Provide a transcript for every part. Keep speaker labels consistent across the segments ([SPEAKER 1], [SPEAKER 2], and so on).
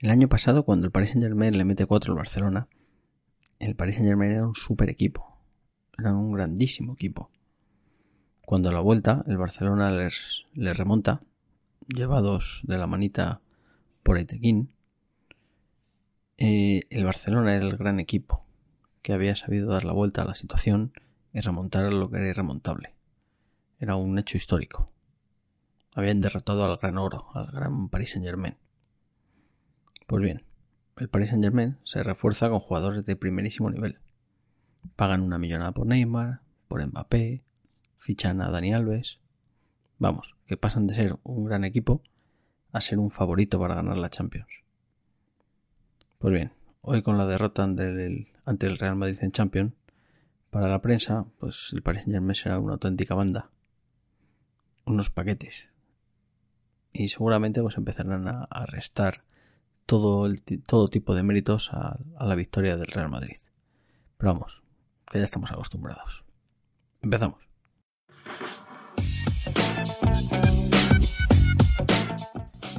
[SPEAKER 1] El año pasado, cuando el Paris Saint Germain le mete 4 al Barcelona, el Paris Saint Germain era un super equipo. Era un grandísimo equipo. Cuando a la vuelta el Barcelona les, les remonta, llevados de la manita por Eitequín, eh, el Barcelona era el gran equipo que había sabido dar la vuelta a la situación y remontar a lo que era irremontable. Era un hecho histórico. Habían derrotado al gran oro, al gran Paris Saint Germain. Pues bien, el Paris Saint Germain se refuerza con jugadores de primerísimo nivel. Pagan una millonada por Neymar, por Mbappé, fichan a Dani Alves. Vamos, que pasan de ser un gran equipo a ser un favorito para ganar la Champions. Pues bien, hoy con la derrota ante el, Real Madrid en Champions, para la prensa, pues el Paris Saint Germain será una auténtica banda. Unos paquetes. Y seguramente pues empezarán a, a restar todo, el, todo tipo de méritos a, la victoria del Real Madrid. Pero vamos, que ya estamos acostumbrados. Empezamos.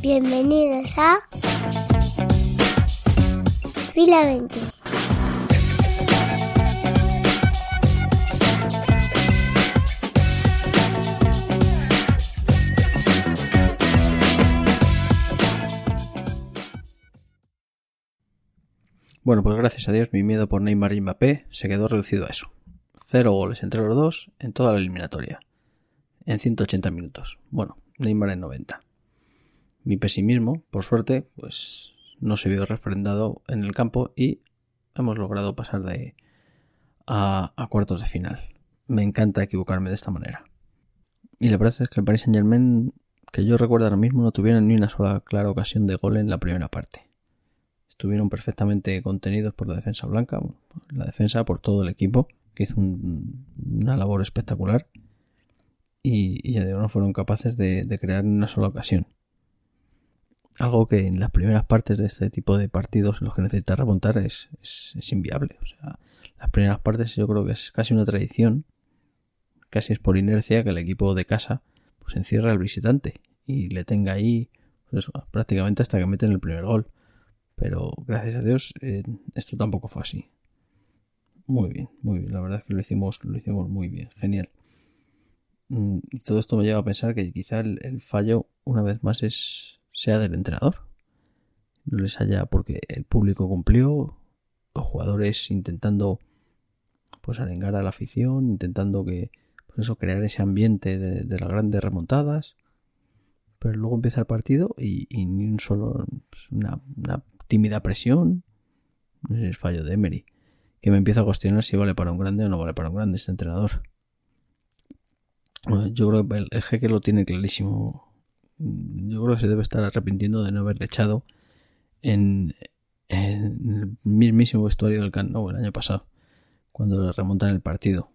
[SPEAKER 2] Bienvenidos a Fila 20.
[SPEAKER 1] Bueno, pues gracias a Dios mi miedo por Neymar y Mbappé se quedó reducido a eso. Cero goles entre los dos en toda la eliminatoria. En 180 minutos. Bueno, Neymar en 90. Mi pesimismo, por suerte, pues no se vio refrendado en el campo y hemos logrado pasar de a, a cuartos de final. Me encanta equivocarme de esta manera. Y la verdad es que el Paris Saint Germain, que yo recuerdo ahora mismo, no tuvieron ni una sola clara ocasión de gol en la primera parte estuvieron perfectamente contenidos por la defensa blanca, la defensa por todo el equipo, que hizo un, una labor espectacular y, y, ya no fueron capaces de, crear una sola ocasión. Algo que en las primeras partes de este tipo de partidos en los que necesitas remontar es, inviable. O sea, las primeras partes yo creo que es casi una tradición, casi es por inercia que el equipo de casa pues encierra al visitante y le tenga ahí pues prácticamente hasta que meten el primer gol. Pero gracias a Dios eh, esto tampoco fue así. Muy bien, muy bien. La verdad es que lo hicimos, lo hicimos muy bien. Genial. Mm, y todo esto me lleva a pensar que quizá el, fallo, una vez más, es sea del entrenador. No les haya, porque el público cumplió, los jugadores intentando pues arengar a la afición, intentando que, pues eso, crear ese ambiente de, las grandes remontadas. Pero luego empieza el partido y, ni un solo, pues una tímida presión. No sé es fallo de Emery. Que me empiezo a cuestionar si vale para un grande o no vale para un grande este entrenador. Yo creo que el, jeque lo tiene clarísimo. Yo creo que se debe estar arrepintiendo de no haberle echado en, el mismísimo vestuario del Camp el año pasado. Cuando le remontan el partido.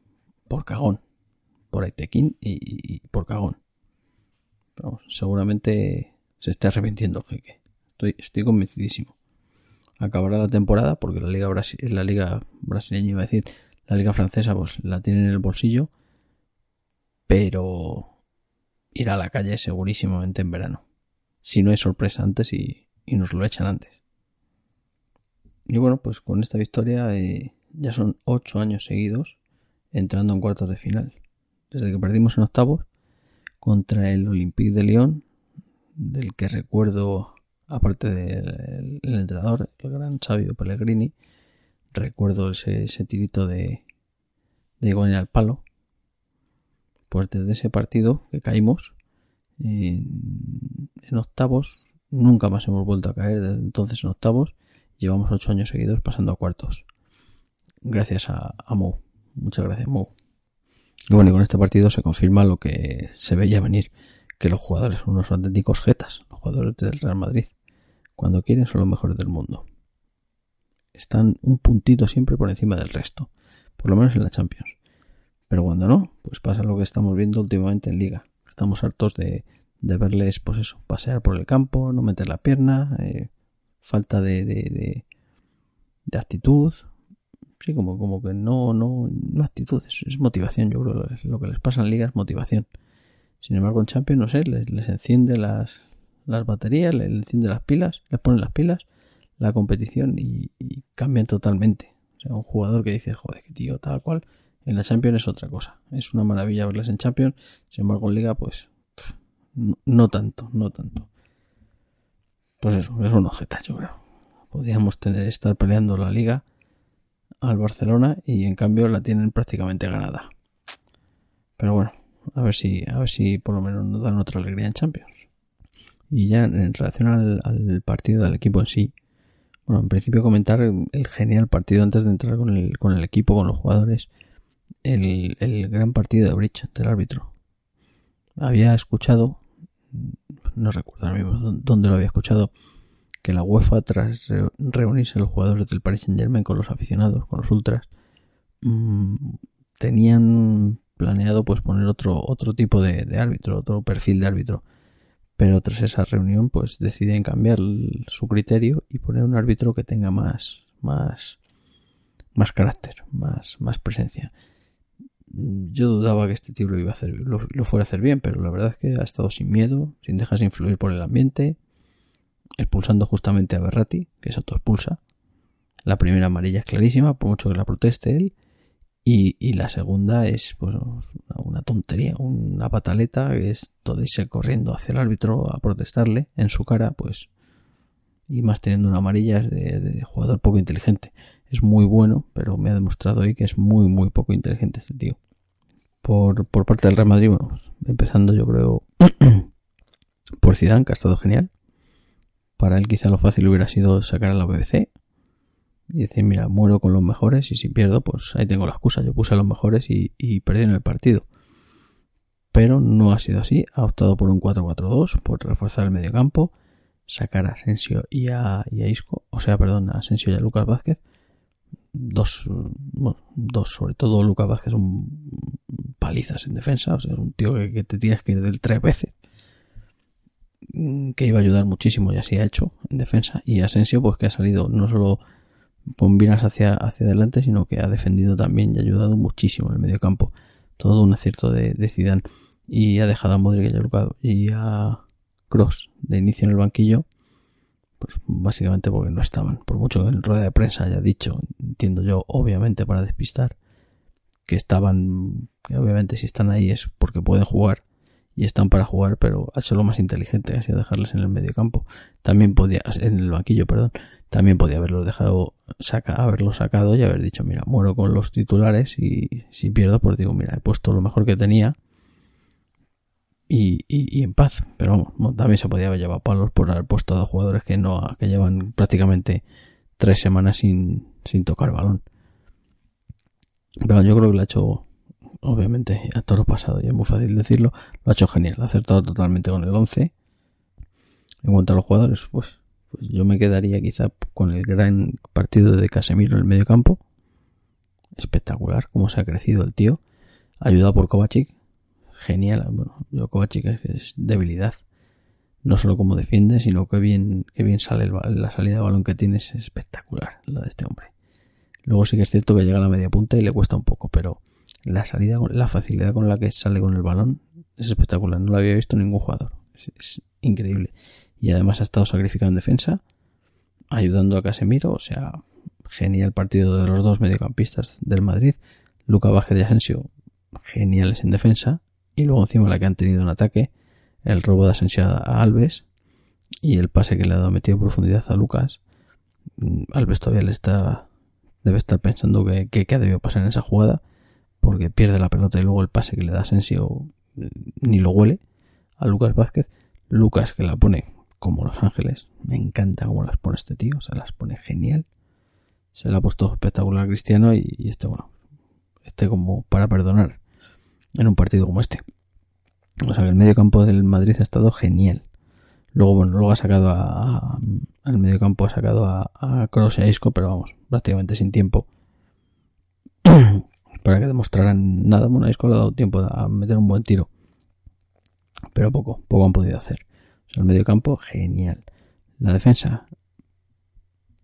[SPEAKER 1] Por cagón. Por Aitequín y, y, por cagón. Seguramente se está arrepintiendo el jeque. Estoy, estoy convencidísimo acabará la temporada porque la liga, Brasi la liga brasileña iba a decir la liga francesa pues la tiene en el bolsillo pero irá a la calle segurísimamente en verano. Si no hay sorpresa antes y, nos lo echan antes. Y bueno pues con esta victoria eh, ya son ocho años seguidos entrando en cuartos de final. Desde que perdimos en octavos contra el Olympique de Lyon del que recuerdo aparte del de entrenador, el gran Xavi Pellegrini, recuerdo ese, ese tirito de, de Igual al palo. Pues desde ese partido que caímos en, octavos, nunca más hemos vuelto a caer desde entonces en octavos. Llevamos ocho años seguidos pasando a cuartos. Gracias a, Mou. Muchas gracias, Mou. Y bueno, y con este partido se confirma lo que se veía venir, que los jugadores son unos auténticos jetas, los jugadores del Real Madrid Cuando quieren son los mejores del mundo. Están un puntito siempre por encima del resto, por lo menos en la Champions. Pero cuando no, pues pasa lo que estamos viendo últimamente en Liga. Estamos hartos de, verles, pues eso, pasear por el campo, no meter la pierna, eh, falta de, actitud. Sí, como, como que no, no, no actitud, es, motivación. Yo creo que lo que les pasa en Liga es motivación. Sin embargo, en Champions, no sé, les enciende las, las baterías, enciende las pilas, les ponen las pilas, la competición y, y cambian totalmente. O sea, un jugador que dice, joder, que tío, tal cual, en la Champions es otra cosa. Es una maravilla verles en Champions. Sin embargo, en Liga, pues no, tanto, no tanto. Pues eso, es un objeto, yo creo. Podríamos tener, estar peleando la Liga al Barcelona y en cambio la tienen prácticamente ganada. Pero bueno, a ver si, a ver si por lo menos nos dan otra alegría en Champions. Y ya en relación al, partido del equipo en sí, bueno, en principio comentar el, genial partido antes de entrar con el, con el equipo, con los jugadores el, el gran partido de Bridge del árbitro. Había escuchado, no recuerdo ahora mismo dónde lo había escuchado, que la UEFA, tras reunirse los jugadores del Paris Saint Germain con los aficionados, con los ultras, mm, tenían planeado pues poner otro, otro tipo de, árbitro, otro perfil de árbitro. Pero tras esa reunión, pues deciden cambiar su criterio y poner un árbitro que tenga más, más, más carácter, más, más presencia yo dudaba que este tío lo iba a hacer, lo, fuera a hacer bien, pero la verdad es que ha estado sin miedo, sin dejarse influir por el ambiente, expulsando justamente a Berrati, que se autoexpulsa. La primera amarilla es clarísima, por mucho que la proteste él. Y, la segunda es pues, una tontería, una pataleta, que es todo irse corriendo hacia el árbitro a protestarle en su cara, pues. Y más teniendo una amarilla es de jugador poco inteligente es muy bueno, pero me ha demostrado hoy que es muy, muy poco inteligente este tío. Por, por parte del Real Madrid, bueno, pues, empezando yo creo por Zidane, que ha estado genial. Para él quizá lo fácil hubiera sido sacar a la BBC y decir, mira, muero con los mejores y si pierdo, pues ahí tengo la excusa. Yo puse a los mejores y, y perdí en el partido. Pero no ha sido así. Ha optado por un 4-4-2, por reforzar el medio campo, sacar a Asensio y a, y a Isco, o sea, perdón, a Asensio y a Lucas Vázquez dos, bueno, dos, sobre todo Lucas Vázquez, un palizas en defensa, o sea, un tío que, te tienes que ir del tres veces, que iba a ayudar muchísimo y así ha hecho en defensa, y Asensio, pues que ha salido no solo con vinas hacia, hacia adelante, sino que ha defendido también y ha ayudado muchísimo en el medio campo, todo un acierto de, de Zidane, y ha dejado a Modric y a Cross de inicio en el banquillo, pues básicamente porque no estaban. Por mucho que en rueda de prensa haya dicho, entiendo yo, obviamente para despistar, que estaban, que obviamente si están ahí es porque pueden jugar y están para jugar, pero ha lo más inteligente, ha sido dejarles en el medio campo. También podía, en el banquillo, perdón, también podía haberlos dejado, saca, haberlo sacado y haber dicho, mira, muero con los titulares y si pierdo, pues digo, mira, he puesto lo mejor que tenía y, y, en paz. Pero vamos, también se podía haber llevado palos por haber puesto a dos jugadores que no, que llevan prácticamente tres semanas sin, sin tocar balón. Pero yo creo que lo ha hecho, obviamente, a todo lo pasado, y es muy fácil decirlo, lo ha hecho genial, ha acertado totalmente con el 11. En cuanto a los jugadores, pues, pues yo me quedaría quizá con el gran partido de Casemiro en el medio campo. Espectacular, cómo se ha crecido el tío. Ayudado por Kovacic, genial. Bueno, yo Kovacic es, debilidad. No solo como defiende, sino que bien, que bien sale la salida de balón que tiene es espectacular, la de este hombre. Luego sí que es cierto que llega a la media punta y le cuesta un poco, pero la salida, la facilidad con la que sale con el balón es espectacular. No lo había visto ningún jugador. Es, increíble. Y además ha estado sacrificado en defensa, ayudando a Casemiro. O sea, genial partido de los dos mediocampistas del Madrid. Luca Vázquez y Asensio, geniales en defensa y luego encima la que han tenido un ataque, el robo de Asensio a Alves y el pase que le ha dado metido profundidad a Lucas. Mm, Alves todavía le está debe estar pensando que, que, ha debido pasar en esa jugada porque pierde la pelota y luego el pase que le da Asensio mm, ni lo huele a Lucas Vázquez. Lucas que la pone como Los Ángeles. Me encanta cómo las pone este tío, se las pone genial. Se la ha puesto espectacular Cristiano y, este, bueno, este como para perdonar en un partido como este. O sea el medio campo del Madrid ha estado genial. Luego, bueno, luego ha sacado a, al medio campo, ha sacado a, a Cross y a Isco, pero vamos, prácticamente sin tiempo. Para que demostraran nada, bueno, Isco le ha dado tiempo a meter un buen tiro. Pero poco, poco han podido hacer. O sea, el medio campo, genial. La defensa,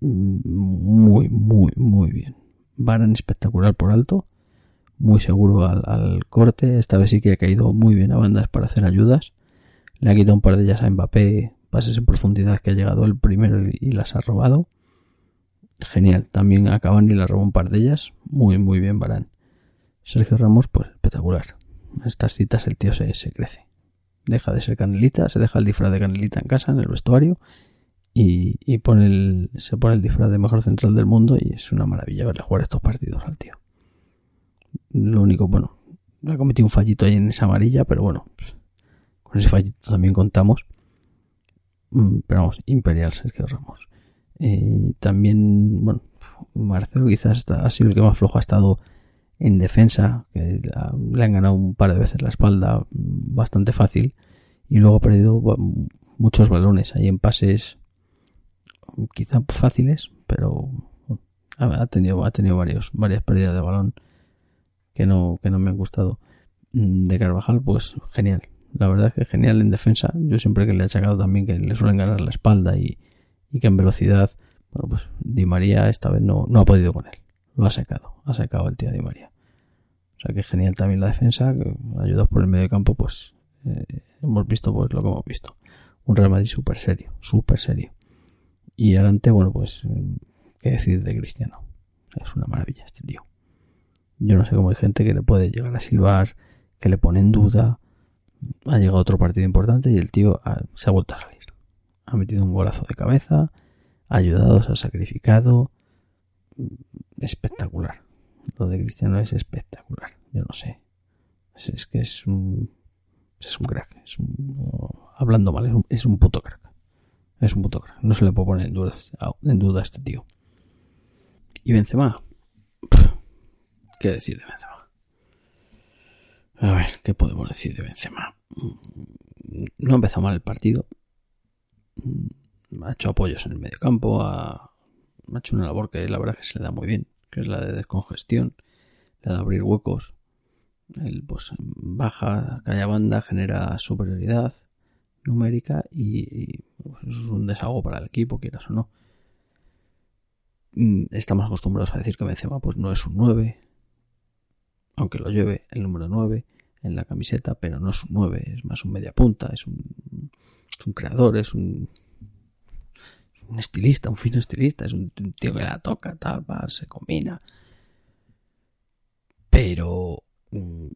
[SPEAKER 1] muy, muy, muy bien. Baran espectacular por alto, muy seguro al, al, corte. Esta vez sí que ha caído muy bien a bandas para hacer ayudas. Le ha quitado un par de ellas a Mbappé, pases en profundidad que ha llegado el primero y las ha robado. Genial, también acaban y le robó un par de ellas. Muy, muy bien, Barán. Sergio Ramos, pues espectacular. En estas citas el tío se, se crece. Deja de ser canelita, se deja el disfraz de canelita en casa, en el vestuario, y, y pone el, se pone el disfraz de mejor central del mundo y es una maravilla verle jugar estos partidos al tío. Lo único, bueno, ha cometido un fallito ahí en esa amarilla, pero bueno, pues, con ese fallito también contamos. Mm, pero vamos, Imperial Sergio Ramos. Eh, también, bueno, Marcelo quizás ha sido el que más flojo ha estado en defensa, que le han ganado un par de veces la espalda mm, bastante fácil y luego ha perdido muchos balones ahí en pases quizá fáciles, pero ha tenido, ha tenido varios, varias pérdidas de balón que no, que no me han gustado. Mm, de Carvajal, pues genial. La verdad es que genial en defensa. Yo siempre que le he achacado también que le suelen ganar la espalda y, y que en velocidad, bueno, pues Di María esta vez no, no ha podido con él. Lo ha sacado, ha sacado el tío Di María. O sea que genial también la defensa, ayudados por el medio campo, pues eh, hemos visto pues lo que hemos visto. Un Real Madrid súper serio, súper serio. Y adelante, bueno, pues, qué decir de Cristiano. Es una maravilla este tío. Yo no sé cómo hay gente que le puede llegar a silbar, que le pone en duda. Ha llegado otro partido importante y el tío se ha vuelto a salir. Ha metido un golazo de cabeza, ha ayudado, se ha sacrificado. Espectacular. Lo de Cristiano es espectacular. Yo no sé. Es, que es un. Es un crack. Es un, hablando mal, es un, puto crack. Es un puto crack. No se le puede poner en duda, en duda a este tío. Y Benzema. ¿Qué decir de Benzema? A ver, ¿qué podemos decir de Benzema? No ha empezado mal el partido. Ha hecho apoyos en el medio campo. Ha, ha hecho una labor que la verdad que se le da muy bien. Que es la de descongestión. La de abrir huecos. Él pues baja, calla banda, genera superioridad numérica y, pues, es un desahogo para el equipo, quieras o no. Mm, estamos acostumbrados a decir que Benzema pues no es un 9, aunque lo lleve el número 9 en la camiseta, pero no es un 9, es más un media punta, es un, es un creador, es un, un estilista, un fino estilista, es un tío que la toca, tal, va, se combina. Pero mm,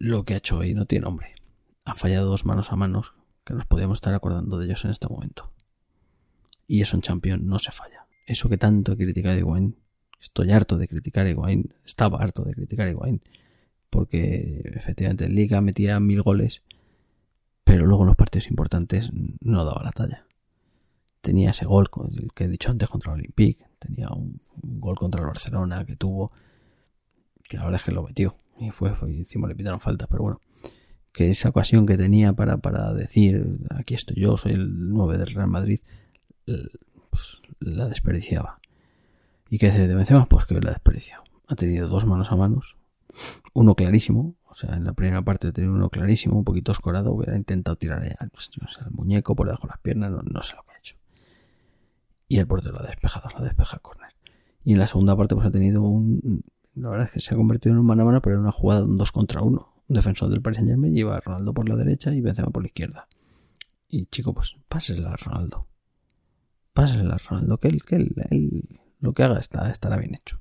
[SPEAKER 1] lo que ha hecho hoy no tiene nombre. Ha fallado dos manos a manos que nos podíamos estar acordando de ellos en este momento. Y eso en Champions no se falla. Eso que tanto he criticado a estoy harto de criticar a Higuaín, estaba harto de criticar a Higuaín, porque efectivamente en Liga metía mil goles, pero luego en los partidos importantes no daba la talla. Tenía ese gol que he dicho antes contra el Olympique, tenía un, gol contra el Barcelona que tuvo, que la verdad es que lo metió, y fue, fue encima le pitaron faltas, pero bueno, que esa ocasión que tenía para, para decir aquí estoy yo, soy el 9 del Real Madrid, pues la desperdiciaba. ¿Y qué hace de Benzema? Pues que la desperdiciado. Ha tenido dos manos a manos, uno clarísimo, o sea, en la primera parte ha tenido uno clarísimo, un poquito escorado, ha intentado tirar al, muñeco por debajo de las piernas, no, no sé lo. Y el portero lo ha despejado, lo ha despejado a corner. Y en la segunda parte pues ha tenido un... La verdad es que se ha convertido en un mano a mano, pero en una jugada un 2 contra 1 un defensor del Paris Saint Germain lleva a Ronaldo por la derecha y Benzema por la izquierda. Y chico, pues pásesela a Ronaldo. Pásesela a Ronaldo, que él, que él, lo que haga está, estará bien hecho.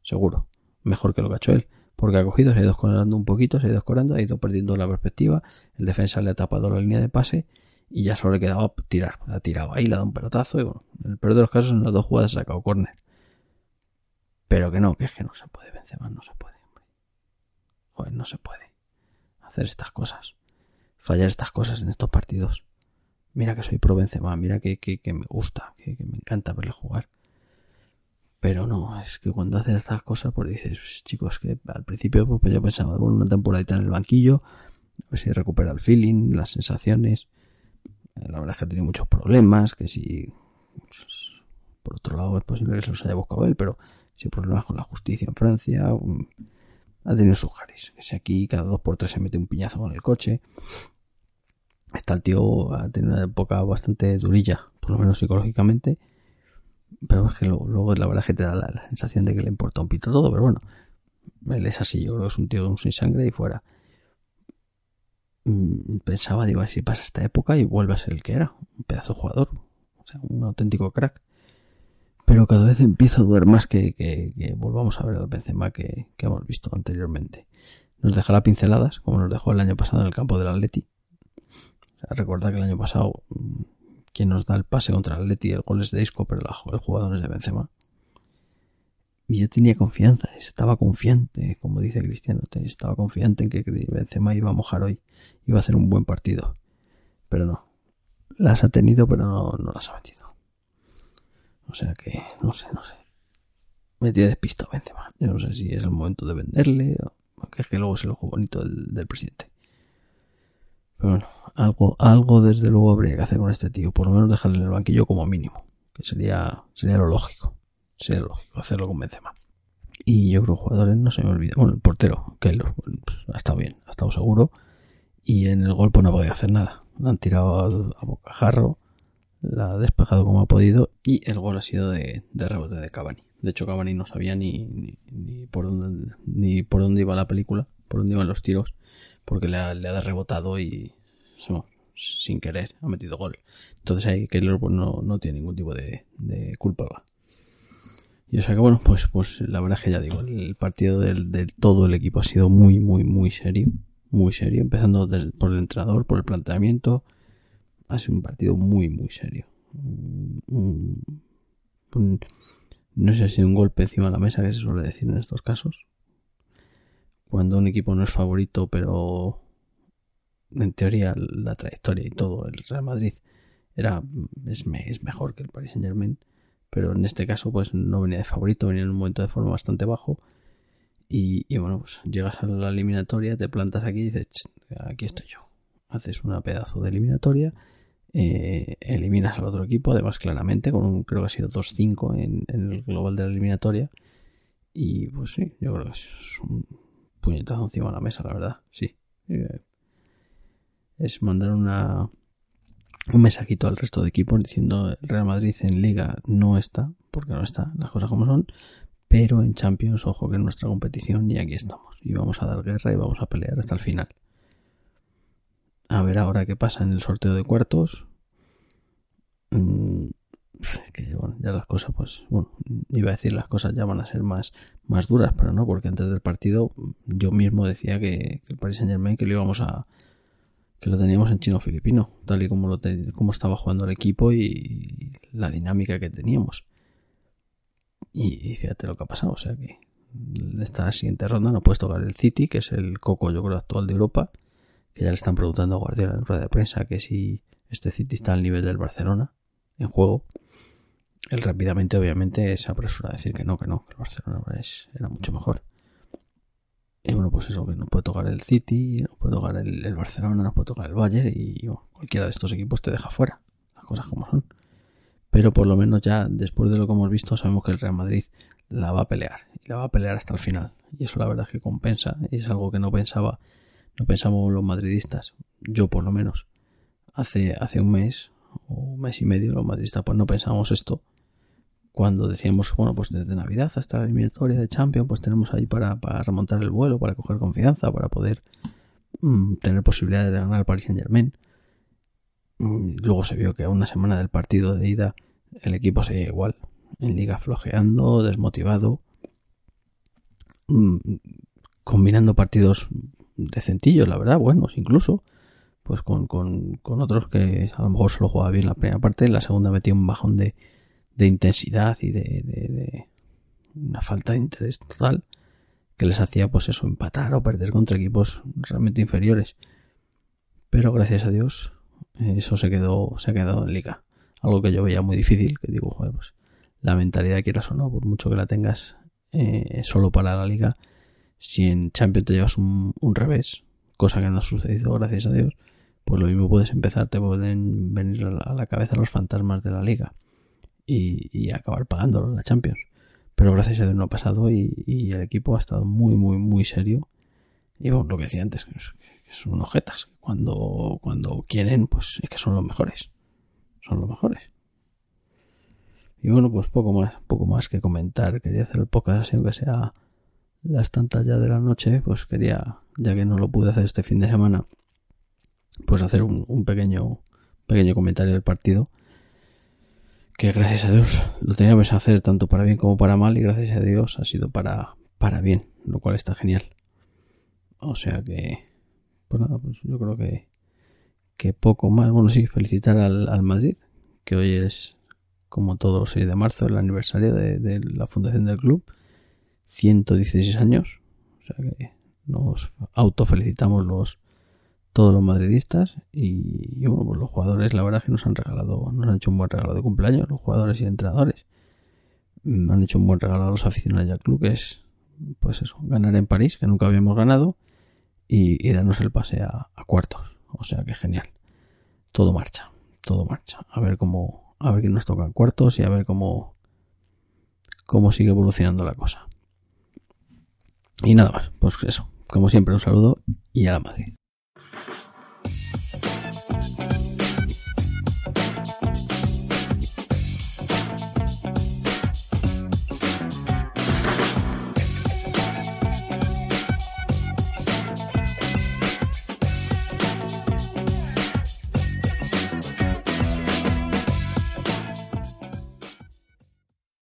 [SPEAKER 1] Seguro. Mejor que lo que ha hecho él. Porque ha cogido, se ha ido escorando un poquito, se ha ido escorando, ha ido perdiendo la perspectiva. El defensa le ha tapado la línea de pase y ya solo le quedaba tirar. ha tirado ahí, le ha dado un pelotazo y bueno, en el peor de los casos en las dos jugadas ha sacado córner. Pero que no, que es que no se puede, Benzema no se puede, hombre. Joder, no se puede hacer estas cosas, fallar estas cosas en estos partidos. Mira que soy pro Benzema, mira que, que, me gusta, que, me encanta verle jugar. Pero no, es que cuando haces estas cosas, pues dices, chicos, que al principio pues yo pensaba, bueno, una temporadita en el banquillo, a ver si recupera el feeling, las sensaciones. La verdad es que ha tenido muchos problemas, que si... Pues, por otro lado, es posible que se los haya buscado él, pero si hay problemas con la justicia en Francia, ha tenido sus jaris. Que si aquí cada dos por tres se mete un piñazo con el coche. Está el tío, ha tenido una época bastante durilla, por lo menos psicológicamente. Pero es que luego, la verdad es que te da la, sensación de que le importa un pito todo, pero bueno, él es así, yo creo que es un tío sin sangre y fuera. Mm, pensaba, digo, si pasa esta época y vuelve a ser el que era, un pedazo jugador, o sea, un auténtico crack. Pero cada vez empiezo a dudar más que, volvamos a ver al Benzema que, que hemos visto anteriormente. Nos dejará pinceladas, como nos dejó el año pasado en el campo del Atleti. O sea, recordad que el año pasado mm, quien nos da el pase contra el Atleti, el gol es de Isco, pero el jugador es de Benzema. Y yo tenía confianza, estaba confiante, como dice Cristiano, estaba confiante en que Benzema iba a mojar hoy, iba a hacer un buen partido. Pero no, las ha tenido, pero no, no las ha metido. O sea que, no sé, no sé. Me tiene despistado Benzema. Yo no sé si es el momento de venderle, o que es que luego es el ojo bonito del presidente. Pero bueno, algo, algo desde luego habría que hacer con este tío. Por lo menos dejarle en el banquillo como mínimo. Que sería, sería lo lógico. Sería lógico hacerlo con Benzema. Y yo creo que jugadores no se me olvida. Bueno, el portero, Keylor, pues, ha estado bien, ha estado seguro. Y en el gol pues no podía hacer nada. La han tirado a, bocajarro. La ha despejado como ha podido. Y el gol ha sido de, rebote de Cavani. De hecho, Cavani no sabía ni, ni, por dónde, ni por dónde iba la película, por dónde iban los tiros porque le ha, le ha rebotado y sin querer ha metido gol. Entonces ahí Keylor pues, no, no tiene ningún tipo de culpa. Y o sea que bueno, pues, pues la verdad es que ya digo, el partido del, todo el equipo ha sido muy, muy, muy serio. Muy serio, empezando por el entrenador, por el planteamiento. Ha sido un partido muy, muy serio. no sé si ha sido un golpe encima de la mesa que se suele decir en estos casos cuando un equipo no es favorito, pero en teoría la trayectoria y todo, el Real Madrid era es, mejor que el Paris Saint Germain, pero en este caso pues no venía de favorito, venía en un momento de forma bastante bajo y, bueno, pues llegas a la eliminatoria, te plantas aquí y dices, aquí estoy yo. Haces una pedazo de eliminatoria, eh, eliminas al otro equipo, además claramente, con un creo que ha sido 2-5 en, en, el global de la eliminatoria. Y pues sí, yo creo que es un, puñetazo encima de la mesa, la verdad. Sí. Eh, es mandar una un mensajito al resto de equipos diciendo el Real Madrid en Liga no está, porque no está, las cosas como son, pero en Champions, ojo que es nuestra competición y aquí estamos. Y vamos a dar guerra y vamos a pelear hasta el final. A ver ahora qué pasa en el sorteo de cuartos. Mm, que bueno, ya las cosas, pues, bueno, iba a decir las cosas ya van a ser más, más duras, pero no, porque antes del partido yo mismo decía que, el Paris Saint Germain que lo íbamos a, que lo teníamos en chino filipino, tal y como lo como estaba jugando el equipo y la dinámica que teníamos. Y, fíjate lo que ha pasado, o sea que en esta siguiente ronda no puedes tocar el City, que es el coco yo creo actual de Europa, que ya le están preguntando a Guardiola en rueda de prensa que si este City está al nivel del Barcelona en juego. Él rápidamente, obviamente, se apresura a decir que no, que no, que el Barcelona era mucho mejor. Y bueno, pues eso, que no puede tocar el City, no puede tocar el, Barcelona, no puede tocar el Bayern y cualquiera de estos equipos te deja fuera. Las cosas como son. Pero por lo menos ya después de lo que hemos visto sabemos que el Real Madrid la va a pelear y la va a pelear hasta el final. Y eso la verdad es que compensa y es algo que no pensaba, no pensamos los madridistas, yo por lo menos, hace, hace un mes o un mes y medio los madridistas pues no pensábamos esto cuando decíamos, bueno, pues desde Navidad hasta la eliminatoria de Champions, pues tenemos ahí para, remontar el vuelo, para coger confianza, para poder mm, tener posibilidades de ganar al Paris Saint Germain. Mm, luego se vio que a una semana del partido de ida el equipo seguía igual, en liga flojeando, desmotivado, mm, combinando partidos decentillos, la verdad, buenos incluso, pues con, con, otros que a lo mejor solo jugaba bien la primera parte, en la segunda metía un bajón de de intensidad y de, una falta de interés total que les hacía pues eso, empatar o perder contra equipos realmente inferiores. Pero gracias a Dios eso se quedó, se ha quedado en liga. Algo que yo veía muy difícil, que digo, joder, pues la mentalidad quieras o no, por mucho que la tengas eh, solo para la liga, si en Champions te llevas un, un, revés, cosa que no ha sucedido, gracias a Dios, pues lo mismo puedes empezar, te pueden venir a la cabeza los fantasmas de la liga y, acabar pagándolo la Champions. Pero gracias a Dios no ha pasado y, el equipo ha estado muy, muy, muy serio. Y bueno, lo que decía antes, que son objetas. Cuando, cuando quieren, pues es que son los mejores. Son los mejores. Y bueno, pues poco más, poco más que comentar. Quería hacer el podcast aunque sea las tantas ya de la noche, pues quería, ya que no lo pude hacer este fin de semana, pues hacer un, pequeño, pequeño comentario del partido. Que gracias a Dios lo teníamos que hacer tanto para bien como para mal, y gracias a Dios ha sido para, para bien, lo cual está genial. O sea que, pues nada, pues yo creo que, que poco más. Bueno, sí, felicitar al, al Madrid, que hoy es como todos los 6 de marzo, el aniversario de, la fundación del club. 116 años. O sea que nos autofelicitamos los todos los madridistas y, bueno, pues los jugadores la verdad es que nos han regalado, nos han hecho un buen regalo de cumpleaños, los jugadores y entrenadores. Mm, han hecho un buen regalo a los aficionados del club, que es pues eso, ganar en París, que nunca habíamos ganado, y, y darnos el pase a, cuartos. O sea que genial. Todo marcha, todo marcha. A ver cómo, a ver quién nos toca en cuartos y a ver cómo, cómo sigue evolucionando la cosa. Y nada más, pues eso, como siempre un saludo y a la Madrid.